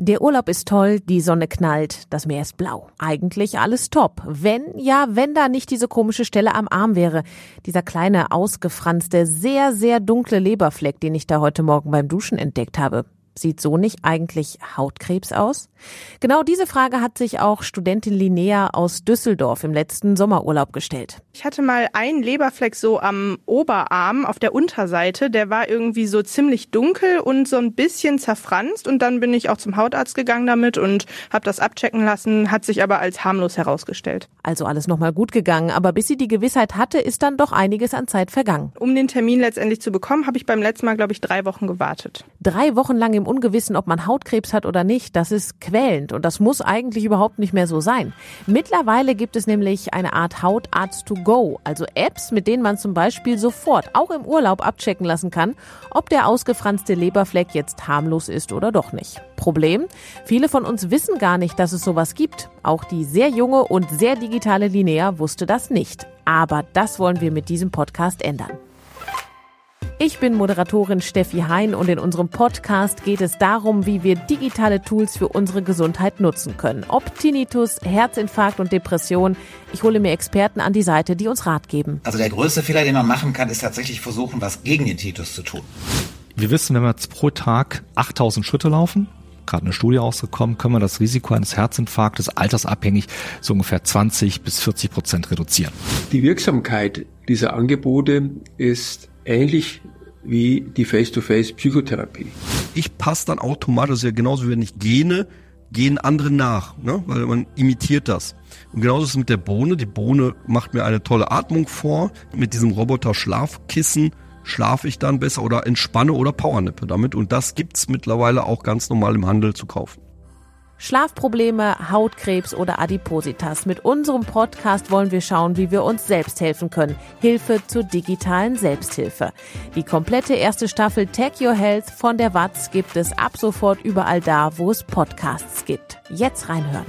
Der Urlaub ist toll, die Sonne knallt, das Meer ist blau. Eigentlich alles top. Wenn, ja, wenn da nicht diese komische Stelle am Arm wäre. Dieser kleine, ausgefranste, sehr, sehr dunkle Leberfleck, den ich da heute Morgen beim Duschen entdeckt habe. Sieht so nicht eigentlich Hautkrebs aus? Genau diese Frage hat sich auch Studentin Linnea aus Düsseldorf im letzten Sommerurlaub gestellt. Ich hatte mal einen Leberfleck so am Oberarm auf der Unterseite, der war irgendwie so ziemlich dunkel und so ein bisschen zerfranst und dann bin ich auch zum Hautarzt gegangen damit und habe das abchecken lassen, hat sich aber als harmlos herausgestellt. Also alles nochmal gut gegangen, aber bis sie die Gewissheit hatte, ist dann doch einiges an Zeit vergangen. Um den Termin letztendlich zu bekommen, habe ich beim letzten Mal, glaube ich, drei Wochen gewartet. Drei Wochen lang im Ungewissen, ob man Hautkrebs hat oder nicht, das ist quälend und das muss eigentlich überhaupt nicht mehr so sein. Mittlerweile gibt es nämlich eine Art Hautarzt to go, also Apps, mit denen man zum Beispiel sofort, auch im Urlaub, abchecken lassen kann, ob der ausgefranste Leberfleck jetzt harmlos ist oder doch nicht. Problem? Viele von uns wissen gar nicht, dass es sowas gibt. Auch die sehr junge und sehr digitale Linnea wusste das nicht. Aber das wollen wir mit diesem Podcast ändern. Ich bin Moderatorin Steffi Hein und in unserem Podcast geht es darum, wie wir digitale Tools für unsere Gesundheit nutzen können. Ob Tinnitus, Herzinfarkt und Depression. Ich hole mir Experten an die Seite, die uns Rat geben. Also der größte Fehler, den man machen kann, ist tatsächlich versuchen, was gegen den Tinnitus zu tun. Wir wissen, wenn wir jetzt pro Tag 8000 Schritte laufen, gerade eine Studie rausgekommen, können wir das Risiko eines Herzinfarktes altersabhängig so ungefähr 20 bis 40 Prozent reduzieren. Die Wirksamkeit dieser Angebote ist ähnlich wie die Face-to-Face-Psychotherapie. Ich passe dann automatisch, ja genauso wie wenn ich gene, gehen andere nach, ne? weil man imitiert das. Und genauso ist es mit der Bohne. Die Bohne macht mir eine tolle Atmung vor. Mit diesem Roboter Schlafkissen schlafe ich dann besser oder entspanne oder Powernippe damit. Und das gibt's mittlerweile auch ganz normal im Handel zu kaufen. Schlafprobleme, Hautkrebs oder Adipositas. Mit unserem Podcast wollen wir schauen, wie wir uns selbst helfen können. Hilfe zur digitalen Selbsthilfe. Die komplette erste Staffel Tech Your Health von der Watz gibt es ab sofort überall da, wo es Podcasts gibt. Jetzt reinhören.